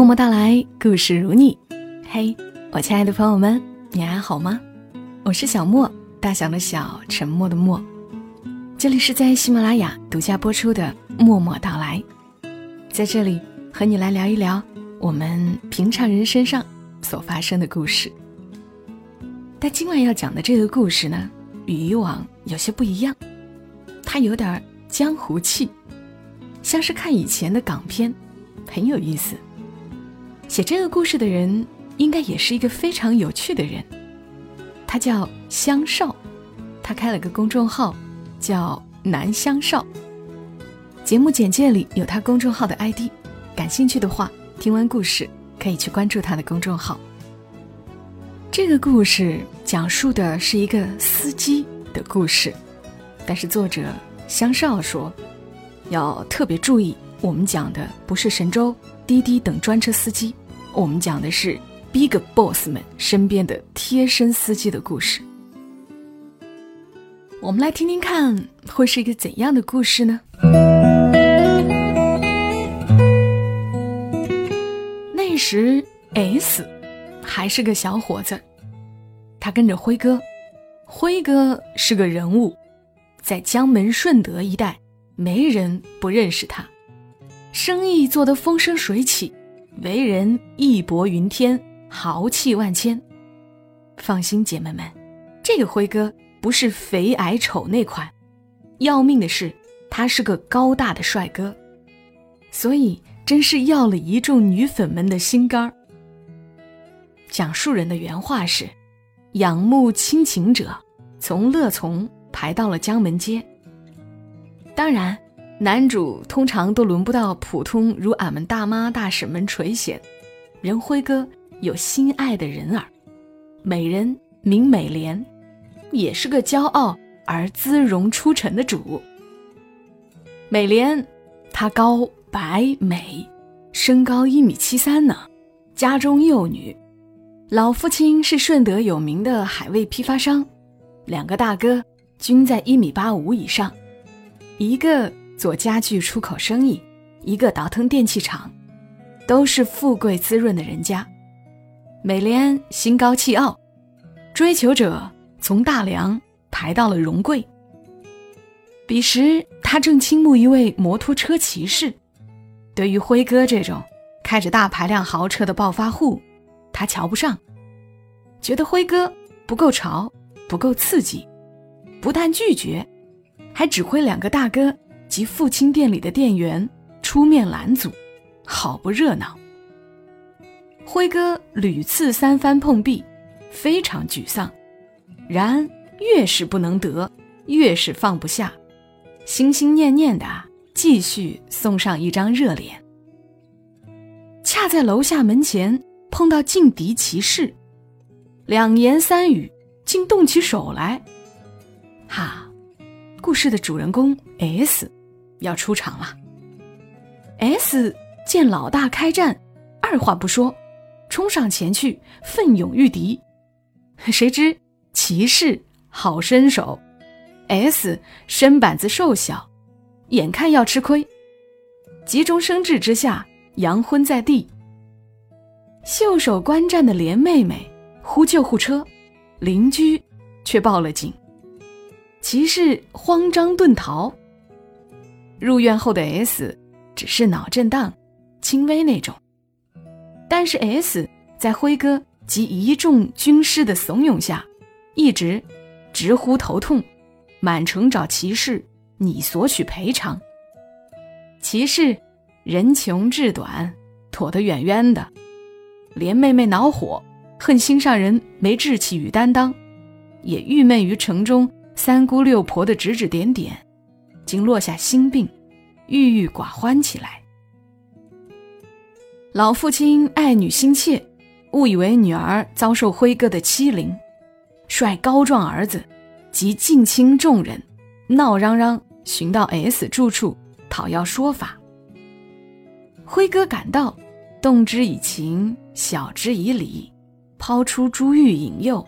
默默到来，故事如你。嘿，我亲爱的朋友们，你还好吗？我是小莫，大小的小，沉默的默。这里是在喜马拉雅独家播出的《默默到来》，在这里和你来聊一聊我们平常人身上所发生的故事。但今晚要讲的这个故事呢，与以往有些不一样，它有点江湖气，像是看以前的港片，很有意思。写这个故事的人应该也是一个非常有趣的人，他叫香少，他开了个公众号，叫南香少。节目简介里有他公众号的 ID，感兴趣的话，听完故事可以去关注他的公众号。这个故事讲述的是一个司机的故事，但是作者香少说，要特别注意，我们讲的不是神州、滴滴等专车司机。我们讲的是 Big Boss 们身边的贴身司机的故事。我们来听听看，会是一个怎样的故事呢？那时 S 还是个小伙子，他跟着辉哥。辉哥是个人物，在江门顺德一带，没人不认识他，生意做得风生水起。为人义薄云天，豪气万千。放心，姐妹们，这个辉哥不是肥矮丑那款，要命的是他是个高大的帅哥，所以真是要了一众女粉们的心肝儿。讲述人的原话是：仰慕亲情者从乐从排到了江门街。当然。男主通常都轮不到普通如俺们大妈大婶们垂涎，任辉哥有心爱的人儿，美人名美莲，也是个骄傲而姿容出尘的主。美莲，她高白美，身高一米七三呢，家中幼女，老父亲是顺德有名的海味批发商，两个大哥均在一米八五以上，一个。做家具出口生意，一个倒腾电器厂，都是富贵滋润的人家。美莲心高气傲，追求者从大梁排到了荣贵。彼时他正倾慕一位摩托车骑士，对于辉哥这种开着大排量豪车的暴发户，他瞧不上，觉得辉哥不够潮，不够刺激，不但拒绝，还指挥两个大哥。及父亲店里的店员出面拦阻，好不热闹。辉哥屡次三番碰壁，非常沮丧。然越是不能得，越是放不下，心心念念的继续送上一张热脸。恰在楼下门前碰到劲敌骑士，两言三语竟动起手来。哈，故事的主人公 S。要出场了。S 见老大开战，二话不说，冲上前去，奋勇御敌。谁知骑士好身手，S 身板子瘦小，眼看要吃亏，急中生智之下，佯昏在地。袖手观战的莲妹妹呼救护车，邻居却报了警，骑士慌张遁逃。入院后的 S 只是脑震荡，轻微那种。但是 S 在辉哥及一众军师的怂恿下，一直直呼头痛，满城找骑士你索取赔偿。骑士人穷志短，躲得远远的。连妹妹恼火，恨心上人没志气与担当，也郁闷于城中三姑六婆的指指点点。竟落下心病，郁郁寡欢起来。老父亲爱女心切，误以为女儿遭受辉哥的欺凌，率高壮儿子及近亲众人，闹嚷嚷寻到 S 住处讨要说法。辉哥赶到，动之以情，晓之以理，抛出珠玉引诱，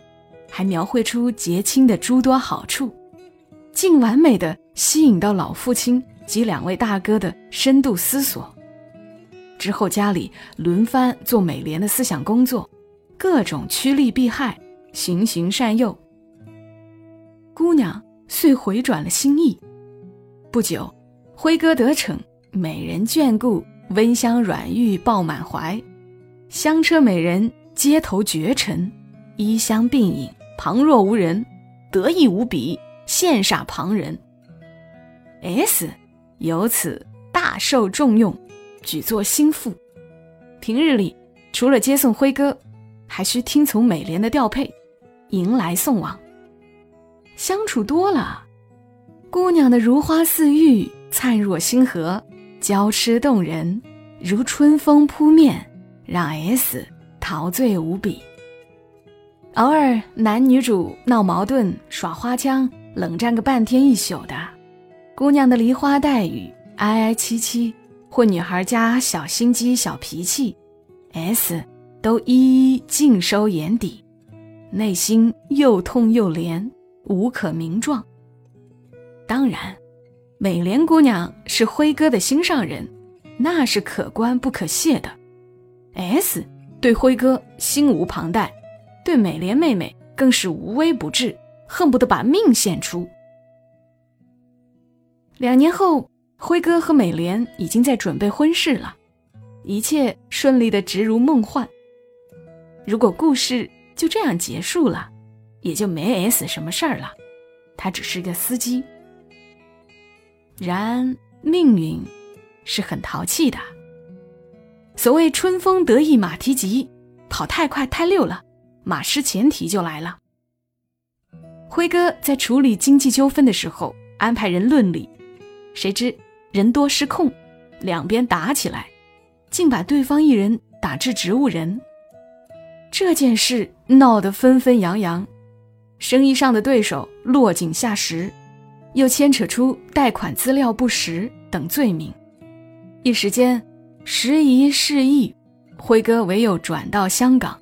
还描绘出结亲的诸多好处。竟完美的吸引到老父亲及两位大哥的深度思索。之后家里轮番做美莲的思想工作，各种趋利避害，循循善诱。姑娘遂回转了心意。不久，辉哥得逞，美人眷顾，温香软玉抱满怀，香车美人街头绝尘，衣香鬓影旁若无人，得意无比，羡煞旁人。S 由此大受重用，举作心腹。平日里除了接送辉哥，还需听从美莲的调配，迎来送往。相处多了。姑娘的如花似玉，灿若星河，娇痴动人，如春风扑面，让 S 陶醉无比。偶尔男女主闹矛盾、耍花枪、冷战个半天一宿的，姑娘的梨花带雨、哀哀戚戚，或女孩家小心机、小脾气，S 都一一尽收眼底，内心又痛又怜，无可名状。当然，美莲姑娘是辉哥的心上人，那是可观不可亵的。S 对辉哥心无旁贷，对美莲妹妹更是无微不至，恨不得把命献出。两年后，辉哥和美莲已经在准备婚事了，一切顺利的直如梦幻。如果故事就这样结束了，也就没 S 什么事儿了，他只是个司机。然命运是很淘气的。所谓“春风得意马蹄疾”，跑太快太溜了，马失前蹄就来了。辉哥在处理经济纠纷的时候安排人论理，谁知人多失控，两边打起来，竟把对方一人打至植物人。这件事闹得纷纷扬扬，生意上的对手落井下石。又牵扯出贷款资料不实等罪名，一时间时移世易，辉哥唯有转到香港，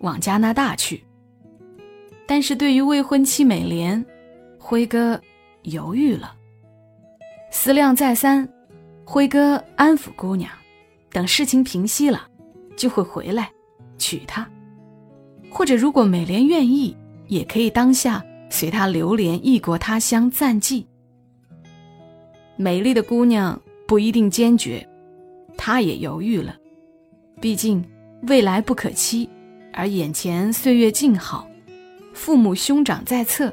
往加拿大去。但是对于未婚妻美莲，辉哥犹豫了，思量再三，辉哥安抚姑娘，等事情平息了，就会回来娶她，或者如果美莲愿意，也可以当下。随他流连异国他乡暂寄。美丽的姑娘不一定坚决，他也犹豫了。毕竟未来不可期，而眼前岁月静好，父母兄长在侧，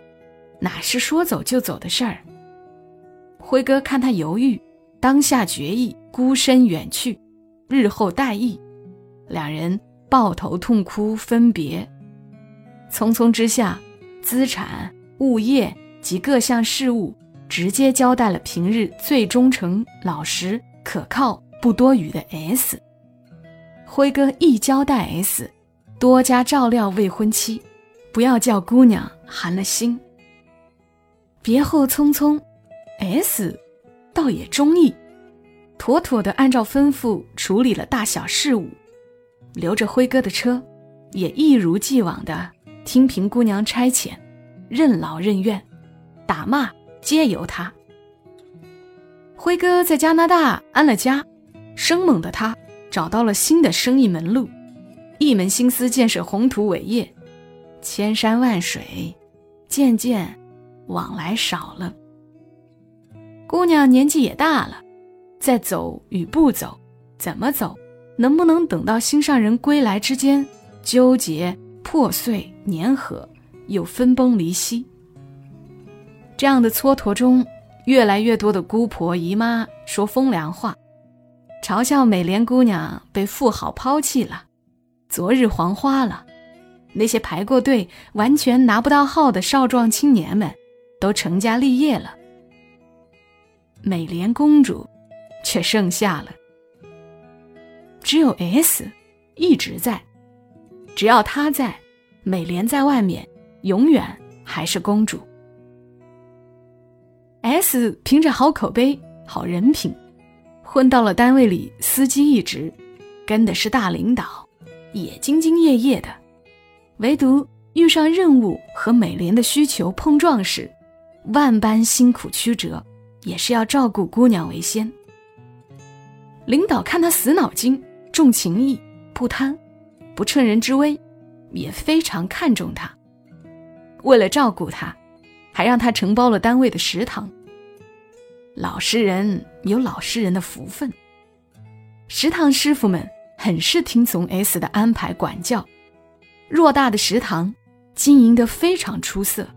哪是说走就走的事儿？辉哥看他犹豫，当下决意孤身远去，日后待议。两人抱头痛哭分别，匆匆之下。资产、物业及各项事务，直接交代了平日最忠诚、老实、可靠、不多语的 S。辉哥一交代 S，多加照料未婚妻，不要叫姑娘寒了心。别后匆匆，S 倒也中意，妥妥的按照吩咐处理了大小事务，留着辉哥的车，也一如既往的。听凭姑娘差遣，任劳任怨，打骂皆由他。辉哥在加拿大安了家，生猛的他找到了新的生意门路，一门心思建设宏图伟业，千山万水，渐渐往来少了。姑娘年纪也大了，在走与不走，怎么走，能不能等到心上人归来之间，纠结。破碎、粘合，又分崩离析。这样的蹉跎中，越来越多的姑婆姨妈说风凉话，嘲笑美莲姑娘被富豪抛弃了，昨日黄花了。那些排过队、完全拿不到号的少壮青年们，都成家立业了。美莲公主却剩下了，只有 S 一直在。只要她在，美莲在外面永远还是公主。S 凭着好口碑、好人品，混到了单位里司机一职，跟的是大领导，也兢兢业业的。唯独遇上任务和美莲的需求碰撞时，万般辛苦曲折，也是要照顾姑娘为先。领导看他死脑筋、重情义、不贪、不趁人之危，也非常看重他。为了照顾他，还让他承包了单位的食堂。老实人有老实人的福分，食堂师傅们很是听从 S 的安排管教，偌大的食堂经营得非常出色。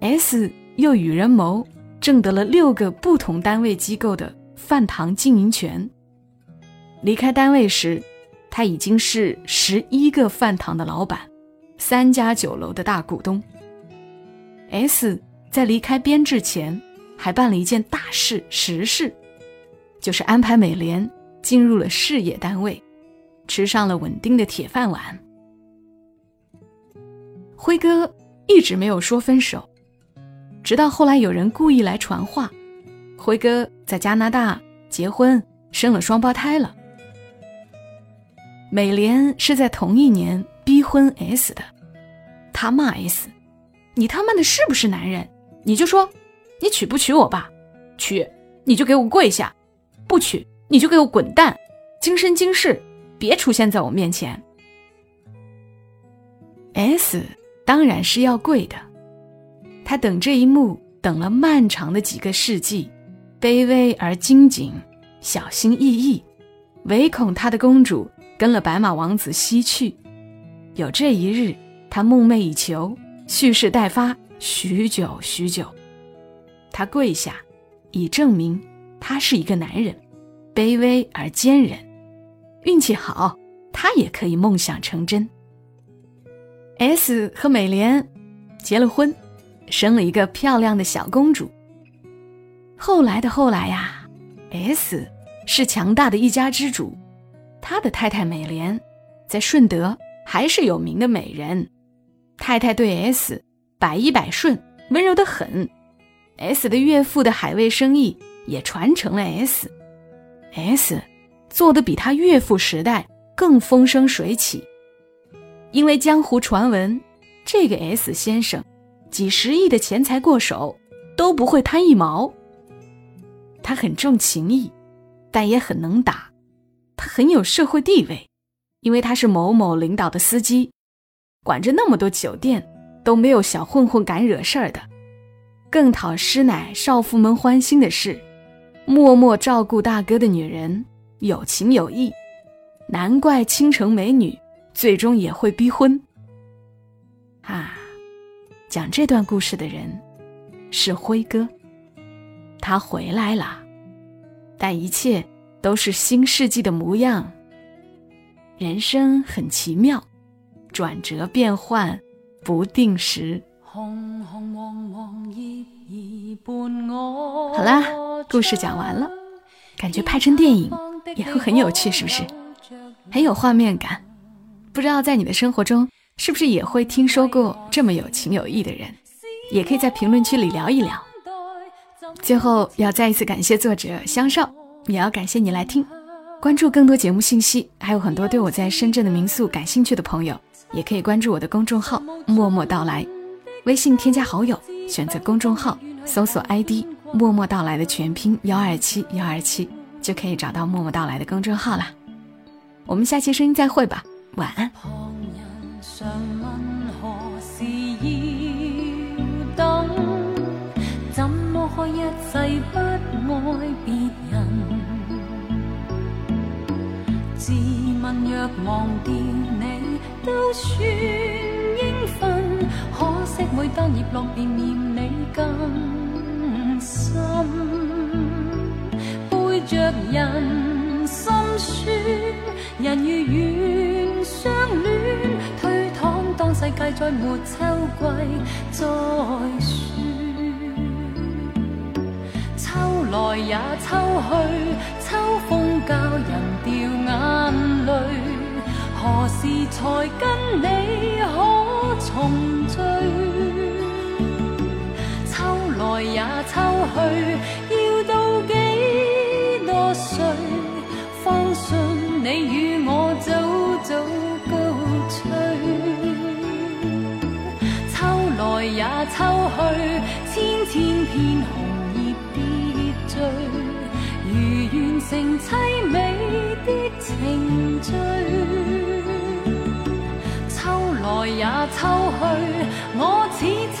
S 又与人谋，挣得了六个不同单位机构的饭堂经营权。离开单位时，他已经是十一个饭堂的老板，三家酒楼的大股东。S 在离开编制前。还办了一件大事实事，就是安排美莲进入了事业单位，吃上了稳定的铁饭碗。辉哥一直没有说分手，直到后来有人故意来传话，辉哥在加拿大结婚生了双胞胎了。美莲是在同一年逼婚 S 的，他骂 S：“ 你他妈的是不是男人？你就说。”你娶不娶我吧？娶你就给我跪下，不娶你就给我滚蛋，今生今世别出现在我面前。S 当然是要跪的，他等这一幕等了漫长的几个世纪，卑微而精谨，小心翼翼，唯恐他的公主跟了白马王子西去。有这一日，他梦寐以求，蓄势待发，许久许久。他跪下，以证明他是一个男人，卑微而坚韧。运气好，他也可以梦想成真。S 和美莲结了婚，生了一个漂亮的小公主。后来的后来呀，S 是强大的一家之主，他的太太美莲在顺德还是有名的美人。太太对 S 百依百顺，温柔的很。S 的岳父的海味生意也传承了 S，S 做的比他岳父时代更风生水起。因为江湖传闻，这个 S 先生几十亿的钱财过手都不会贪一毛。他很重情义，但也很能打。他很有社会地位，因为他是某某领导的司机，管着那么多酒店，都没有小混混敢惹事儿的。更讨师奶少妇们欢心的是，默默照顾大哥的女人有情有义，难怪倾城美女最终也会逼婚。啊，讲这段故事的人是辉哥，他回来了，但一切都是新世纪的模样。人生很奇妙，转折变幻，不定时。好啦，故事讲完了，感觉拍成电影也会很有趣，是不是？很有画面感。不知道在你的生活中，是不是也会听说过这么有情有义的人？也可以在评论区里聊一聊。最后要再一次感谢作者香少，也要感谢你来听。关注更多节目信息，还有很多对我在深圳的民宿感兴趣的朋友，也可以关注我的公众号“默默到来”。微信添加好友，选择公众号，搜索 ID“ 默默到来”的全拼幺二七幺二七，就可以找到“默默到来”的公众号啦。我们下期声音再会吧，晚安。常问何时要等怎么可一世不爱别人自问若忘掉你都算应分可惜每当叶落便念你更深。背着人心酸人如愿相恋。当世界再没秋季再说。秋来也秋去，秋风教人掉眼泪。何时才跟你可重聚？秋来也秋去，千片红叶跌坠，如完。成凄美的情序。秋来也秋去，我似秋